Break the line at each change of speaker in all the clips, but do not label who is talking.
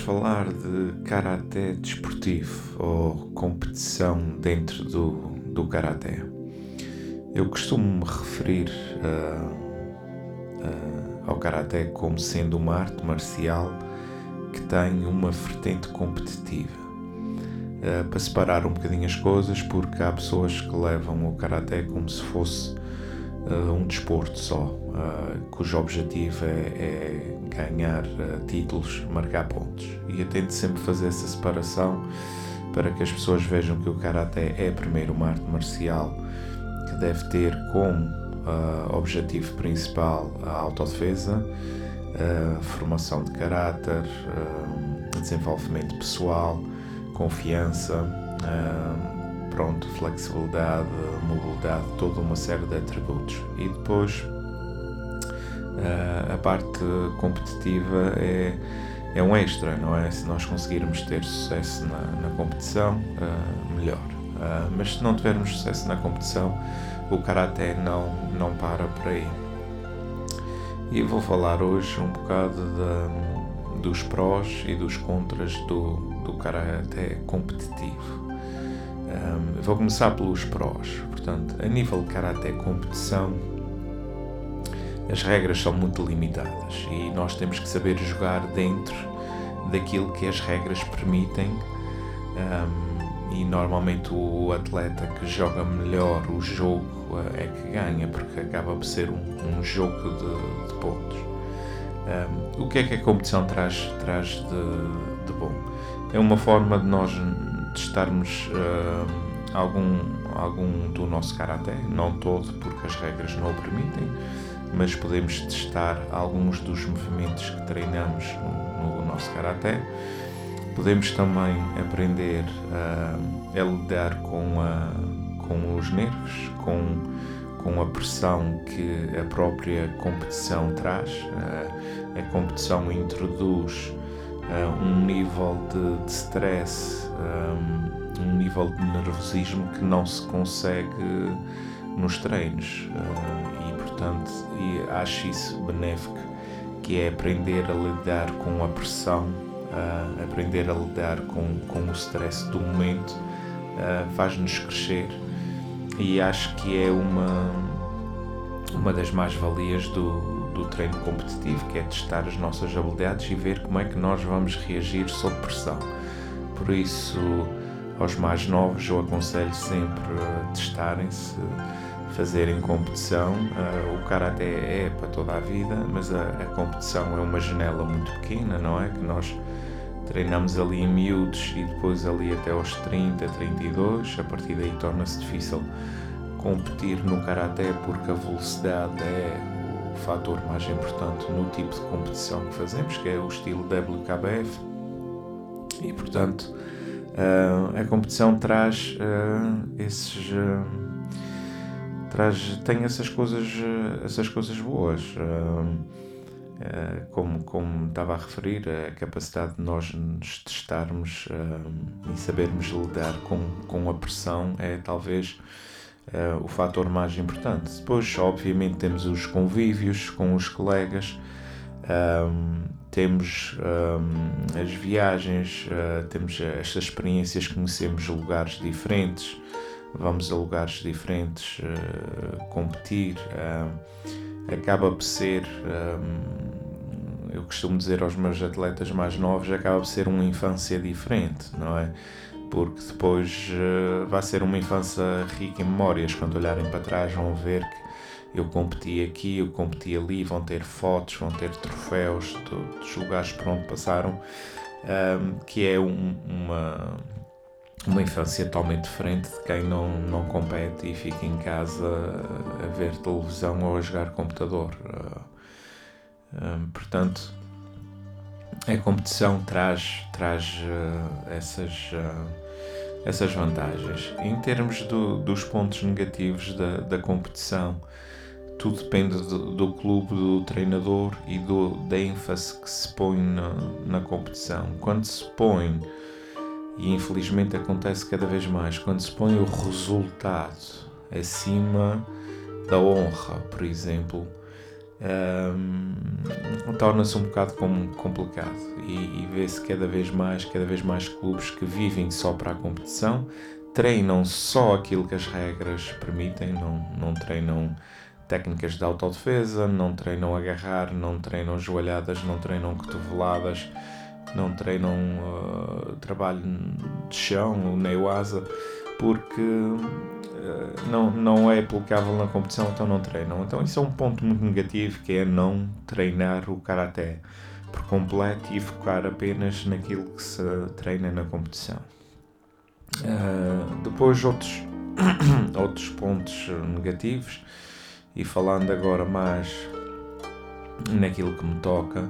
Falar de karaté desportivo ou competição dentro do, do karaté. Eu costumo me referir uh, uh, ao karaté como sendo uma arte marcial que tem uma vertente competitiva. Uh, para separar um bocadinho as coisas, porque há pessoas que levam o karaté como se fosse um desporto só, cujo objetivo é, é ganhar uh, títulos, marcar pontos. E eu tento sempre fazer essa separação para que as pessoas vejam que o Karaté é primeiro uma arte marcial que deve ter como uh, objetivo principal a autodefesa, a formação de caráter, uh, desenvolvimento pessoal, confiança, pronto, flexibilidade, mobilidade, toda uma série de atributos. E depois a parte competitiva é, é um extra, não é? Se nós conseguirmos ter sucesso na, na competição, uh, melhor. Uh, mas se não tivermos sucesso na competição, o karaté não, não para por aí. E vou falar hoje um bocado de, dos prós e dos contras do, do karaté competitivo. Um, vou começar pelos prós. Portanto, a nível de karaté competição, as regras são muito limitadas e nós temos que saber jogar dentro daquilo que as regras permitem. Um, e normalmente o atleta que joga melhor o jogo é que ganha, porque acaba por ser um, um jogo de, de pontos. Um, o que é que a competição traz, traz de, de bom? É uma forma de nós testarmos uh, algum, algum do nosso karaté, não todo, porque as regras não o permitem, mas podemos testar alguns dos movimentos que treinamos no, no nosso karaté. Podemos também aprender uh, a lidar com, a, com os nervos, com, com a pressão que a própria competição traz. Uh, a competição introduz uh, um nível de, de stress, um, um nível de nervosismo que não se consegue nos treinos. Importante e acho isso benéfico, que é aprender a lidar com a pressão, uh, aprender a lidar com, com o stress do momento, uh, faz-nos crescer. E acho que é uma, uma das mais-valias do, do treino competitivo, que é testar as nossas habilidades e ver como é que nós vamos reagir sob pressão. Por isso, aos mais novos, eu aconselho sempre a testarem-se fazerem competição. Uh, o karaté é para toda a vida, mas a, a, competição é uma janela muito pequena, não é? Que nós treinamos ali em miúdos e depois ali até aos 30, 32. A partir daí torna-se difícil competir no karaté porque a velocidade é o fator mais importante no tipo de competição que fazemos, que é o estilo WKBF. E portanto, uh, a competição traz uh, esses traz tem essas coisas essas coisas boas como como estava a referir a capacidade de nós nos testarmos e sabermos lidar com com a pressão é talvez o fator mais importante depois obviamente temos os convívios com os colegas temos as viagens, temos estas experiências, conhecemos lugares diferentes, vamos a lugares diferentes uh, competir, uh, acaba por ser, um, eu costumo dizer aos meus atletas mais novos, acaba por ser uma infância diferente, não é? Porque depois uh, vai ser uma infância rica em memórias. Quando olharem para trás, vão ver que eu competi aqui, eu competi ali, vão ter fotos, vão ter troféus dos lugares por onde passaram, um, que é um, uma, uma infância totalmente diferente de quem não, não compete e fica em casa a ver televisão ou a jogar computador. Uh, um, portanto, a competição traz, traz uh, essas, uh, essas vantagens. Em termos do, dos pontos negativos da, da competição, tudo depende do, do, clube, do treinador e do, da ênfase que se põe na, na competição. Quando se põe, e infelizmente acontece cada vez mais, quando se põe o resultado acima da honra, por exemplo, um, torna-se um bocado complicado. E, e vê-se cada vez mais, cada vez mais clubes que vivem só para a competição, treinam só aquilo que as regras permitem, não, não treinam técnicas de autodefesa, não treinam agarrar, não treinam joelhadas, não treinam cotoveladas, não treinam uh, trabalho de chão, nem o asa, porque não, não é aplicável na competição, então não treinam. Então isso é um ponto muito negativo, que é não treinar o Karaté por completo e focar apenas naquilo que se treina na competição. Uh, depois outros, outros pontos negativos e falando agora mais naquilo que me toca,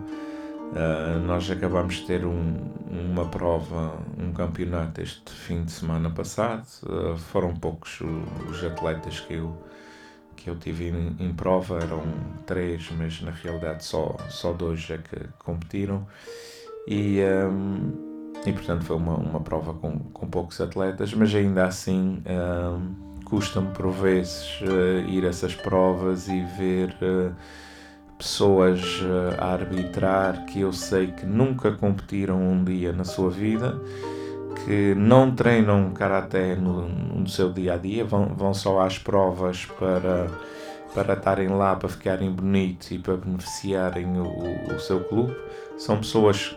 uh, nós acabamos de ter um, uma prova, um campeonato este fim de semana passado. Uh, foram poucos os atletas que eu, que eu tive em, em, prova, eram três, mas na realidade só, só dois é que competiram. E, um, e portanto foi uma, uma prova com, com poucos atletas, mas ainda assim. Um, custa-me por vezes uh, ir a essas provas e ver pessoas uh, a arbitrar que eu sei que nunca competiram um dia na sua vida, que não treinam karaté no, no seu dia a dia, vão, vão só às provas para para estarem lá, para ficarem bonitos e para beneficiarem o, o seu clube. São pessoas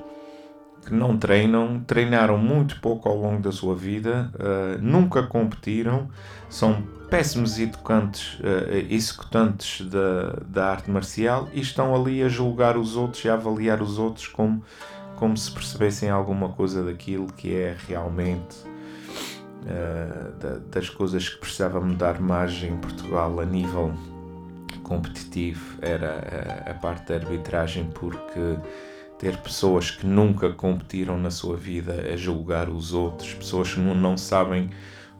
que não treinam, treinaram muito pouco ao longo da sua vida, uh, nunca competiram são péssimos educantes, uh, executantes da, da arte marcial e estão ali a julgar os outros e a avaliar os outros como, como se percebessem alguma coisa daquilo que é realmente uh, da, das coisas que precisava mudar mais em Portugal a nível competitivo. Era a, a parte da arbitragem porque ter pessoas que nunca competiram na sua vida a julgar os outros, pessoas que não, não sabem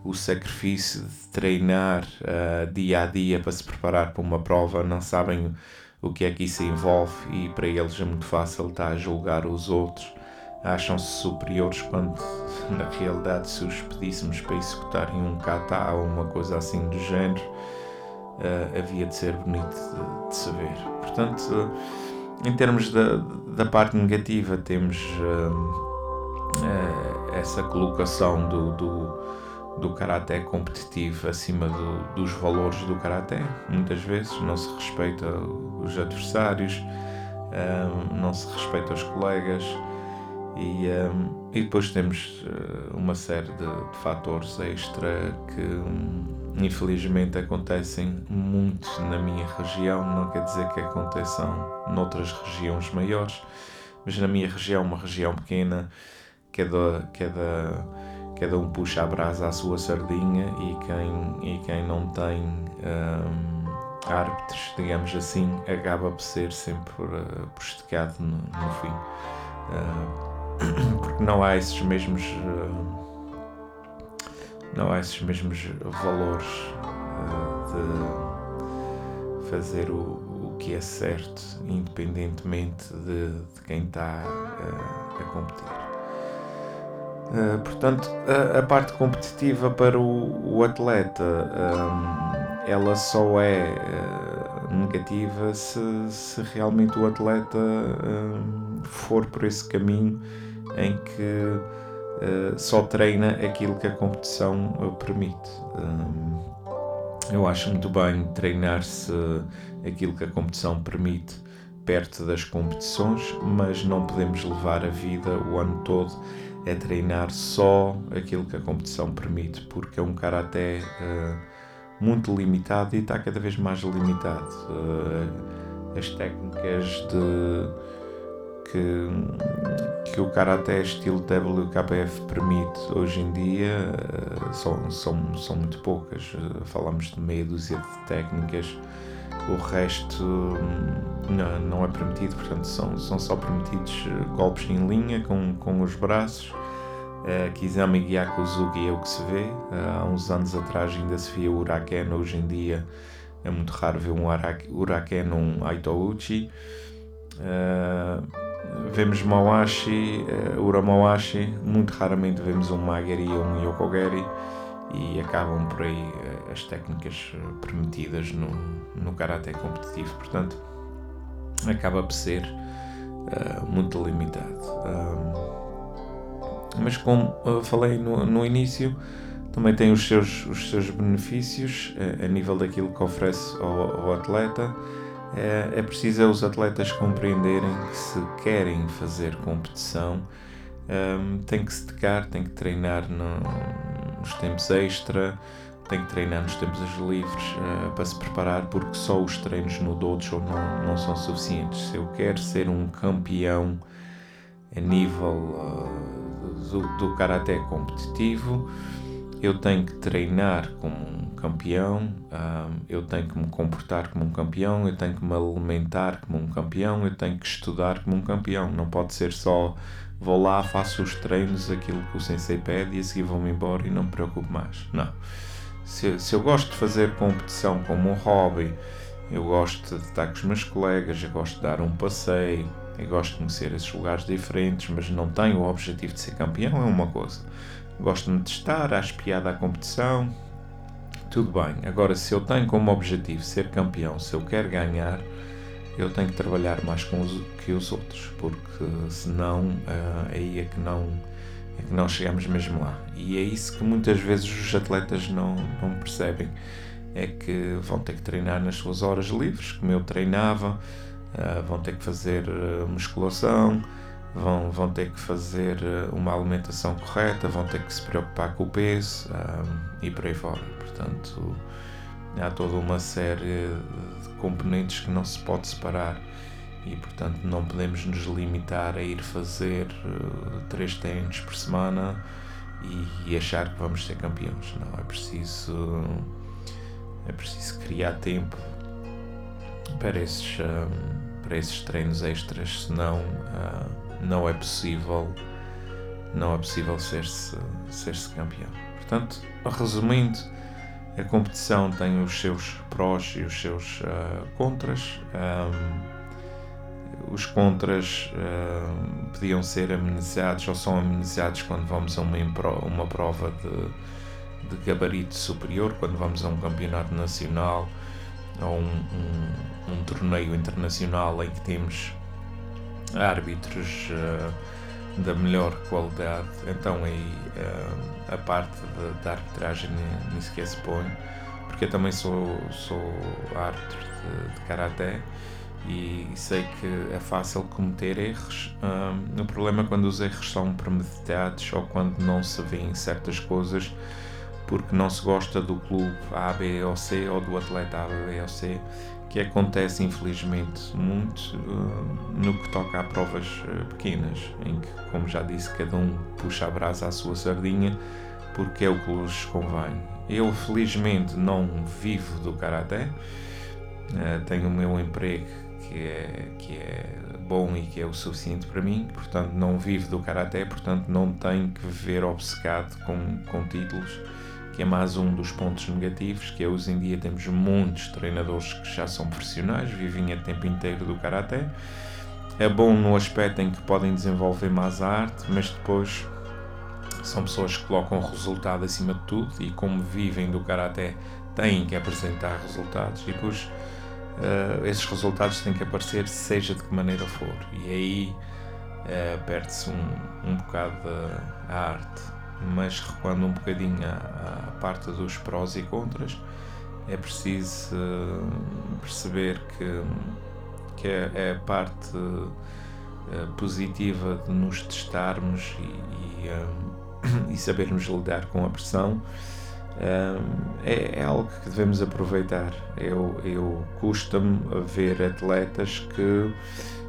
o sacrifício de treinar uh, dia a dia para se preparar para uma prova, não sabem o que é que isso envolve e para eles é muito fácil estar a julgar os outros. Acham-se superiores quando na realidade se os pedíssemos para executarem um kata ou uma coisa assim do género, uh, havia de ser bonito de, de. Portanto, uh, em termos da, da parte negativa, temos essa colocação do, do do karaté competitivo acima do, dos valores do karaté. Muitas vezes não se respeita os adversários, um, não se respeita os colegas e, um, e depois temos uh, uma série de, de, fatores extra que infelizmente acontecem muito na minha região, não quer dizer que aconteçam noutras regiões maiores, mas na minha região, uma região pequena, que é da, que é da cada um puxa a brasa à sua sardinha e quem, e quem não tem um, árbitros, digamos assim, acaba por ser sempre uh, prejudicado no, no fim. Uh, porque não há esses mesmos. Uh, não há esses mesmos valores uh, de fazer o, o que é certo, independentemente de, de quem está uh, a competir. Uh, portanto, a, a, parte competitiva para o, o atleta um, ela só é negativa se, se, realmente o atleta um, for por esse caminho em que uh, só treina aquilo que a competição permite. Um, eu acho muito bem treinar-se aquilo que a competição permite perto das competições, mas não podemos levar a vida o ano todo é treinar só aquilo que a competição permite, porque é um karaté uh, muito limitado e está cada vez mais limitado. Uh, as técnicas de que, que o Karaté estilo WKF permite hoje em dia uh, são, são, são muito poucas. Uh, falamos de meia dúzia de técnicas, o resto hum, não, não é permitido, portanto, são, são só permitidos eh, golpes em linha com, com os braços. Uh, Kizami Gyakuzugi é o que se vê. Uh, há uns anos atrás ainda se via o Uraken, hoje em dia é muito raro ver um Uraken um Aitouchi. Uh, vemos Mawashi, uh, Uramawashi, muito raramente vemos um Mageri ou um Yokogeri e acabam por aí uh, as técnicas eh, permitidas no, no Karate competitivo, portanto acaba por ser uh, muito limitado. Um, mas como falei no, no início, também tem os seus, os seus benefícios a nível daquilo que oferece ao, ao atleta é, é preciso os atletas compreenderem que se querem fazer competição um, tem que se dedicar, tem que treinar no, nos tempos extra, tem que treinar nos tempos livres uh, para se preparar, porque só os treinos no dojo não, não são suficientes. Se eu quero ser um campeão a nível uh, do, do karaté competitivo, eu tenho que treinar como um campeão, eu tenho que me comportar como um campeão, eu tenho que me alimentar como um campeão, eu tenho que estudar como um campeão. Não pode ser só vou lá, faço os treinos, aquilo que o sensei pede e a seguir vou-me embora e não me preocupo mais. Não. Se, se eu gosto de fazer competição como um hobby, eu gosto de estar com os meus colegas, eu gosto de dar um passeio, eu gosto de conhecer esses lugares diferentes, mas não tenho o objetivo de ser campeão, é uma coisa. Gosto de me testar, acho piada à competição, tudo bem. Agora, se eu tenho como objetivo ser campeão, se eu quero ganhar, eu tenho que trabalhar mais com os, que os outros, porque senão uh, aí é que não é que não chegamos mesmo lá. E é isso que muitas vezes os atletas não, não percebem. É que vão ter que treinar nas suas horas livres, como eu treinava, uh, vão ter que fazer uh, musculação, vão, vão ter que fazer uma alimentação correta, vão ter que se preocupar com o peso e por aí fora. Portanto, há toda uma série de componentes que não se pode separar e, portanto, não podemos nos limitar a ir fazer uh, três treinos por semana e, e, achar que vamos ser campeões. Não, é preciso, é preciso criar tempo para esses, um, para esses treinos extras, senão uh, não é possível não é possível ser-se ser-se campeão. Portanto, resumindo, a competição tem os seus prós e os seus uh, contras. Um, os contras uh, podiam ser amenizados ou são amenizados quando vamos a uma, uma prova de, de gabarito superior, quando vamos a um campeonato nacional ou um, um, um torneio internacional em que temos árbitros uh, da melhor qualidade. Então aí uh, a parte da arbitragem nem, sequer se põe, porque eu também sou, sou árbitro de, de karaté e sei que é fácil cometer erros. O problema é quando os erros são premeditados ou quando não se vêem certas coisas porque não se gosta do clube A, B ou C ou do atleta A, B ou C que acontece infelizmente muito uh, no que toca a provas uh, pequenas, em que, como já disse, cada um puxa a brasa à sua sardinha porque é o que lhes convém. Eu felizmente não vivo do karaté, uh, tenho o meu emprego que é, que é bom e que é o suficiente para mim, portanto não vivo do karaté, portanto não tenho que viver obcecado com, com títulos que é mais um dos pontos negativos, que é hoje em dia temos muitos treinadores que já são profissionais, vivem a tempo inteiro do Karaté. É bom no aspecto em que podem desenvolver mais a arte, mas depois são pessoas que colocam resultado acima de tudo e como vivem do Karaté têm que apresentar resultados. E depois uh, esses resultados têm que aparecer seja de que maneira for. E aí uh, perde-se um, um bocado a arte mas recuando um bocadinho à, parte dos prós e contras, é preciso uh, perceber que, que é, é a parte uh, positiva de nos testarmos e, e, um, e sabermos lidar com a pressão. É, é, algo que devemos aproveitar. Eu, eu custa-me ver atletas que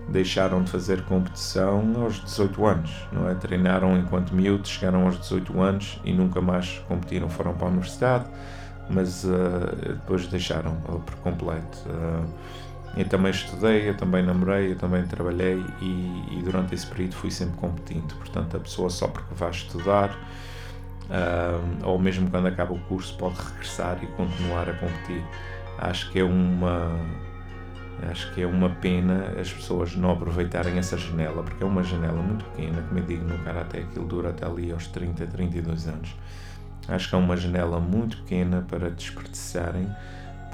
deixaram de fazer competição aos 18 anos, não é? Treinaram enquanto miúdos, chegaram aos 18 anos e nunca mais competiram, foram para a universidade, mas uh, depois deixaram por completo. Uh, eu também estudei, eu também namorei, eu também trabalhei e, e, durante esse período fui sempre competindo. Portanto, a pessoa só porque vai estudar uh, ou mesmo quando acaba o curso pode regressar e continuar a competir. Acho que é uma acho que é uma pena as pessoas não aproveitarem essa janela, porque é uma janela muito pequena, como eu digo no Karate, aquilo dura até ali aos 30, 32 anos. Acho que é uma janela muito pequena para desperdiçarem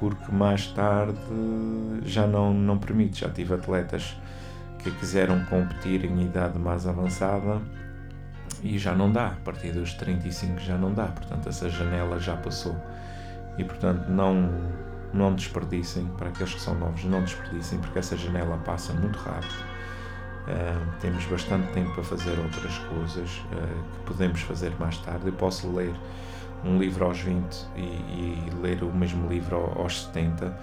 porque mais tarde já não, não permite. Já tive atletas que quiseram competir em idade mais avançada e já não dá, a partir dos 35 já não dá, portanto essa janela já passou. E portanto não, não desperdicem, para aqueles que são novos, não desperdicem, porque essa janela passa muito rápido. Uh, temos bastante tempo para fazer outras coisas uh, que podemos fazer mais tarde. Eu posso ler um livro aos 20 e, e ler o mesmo livro aos 70,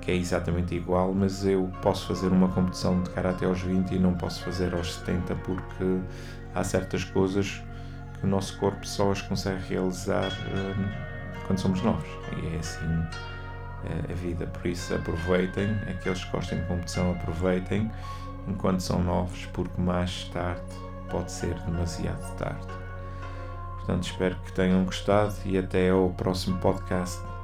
que é exatamente igual, mas eu posso fazer uma competição de karate aos 20 e não posso fazer aos 70 porque há certas coisas que o nosso corpo só as consegue realizar uh, quando somos novos. E é assim a vida. Por isso, aproveitem, aqueles que gostem de competição, aproveitem enquanto são novos, porque mais tarde pode ser demasiado tarde. Portanto, espero que tenham gostado e até ao próximo podcast.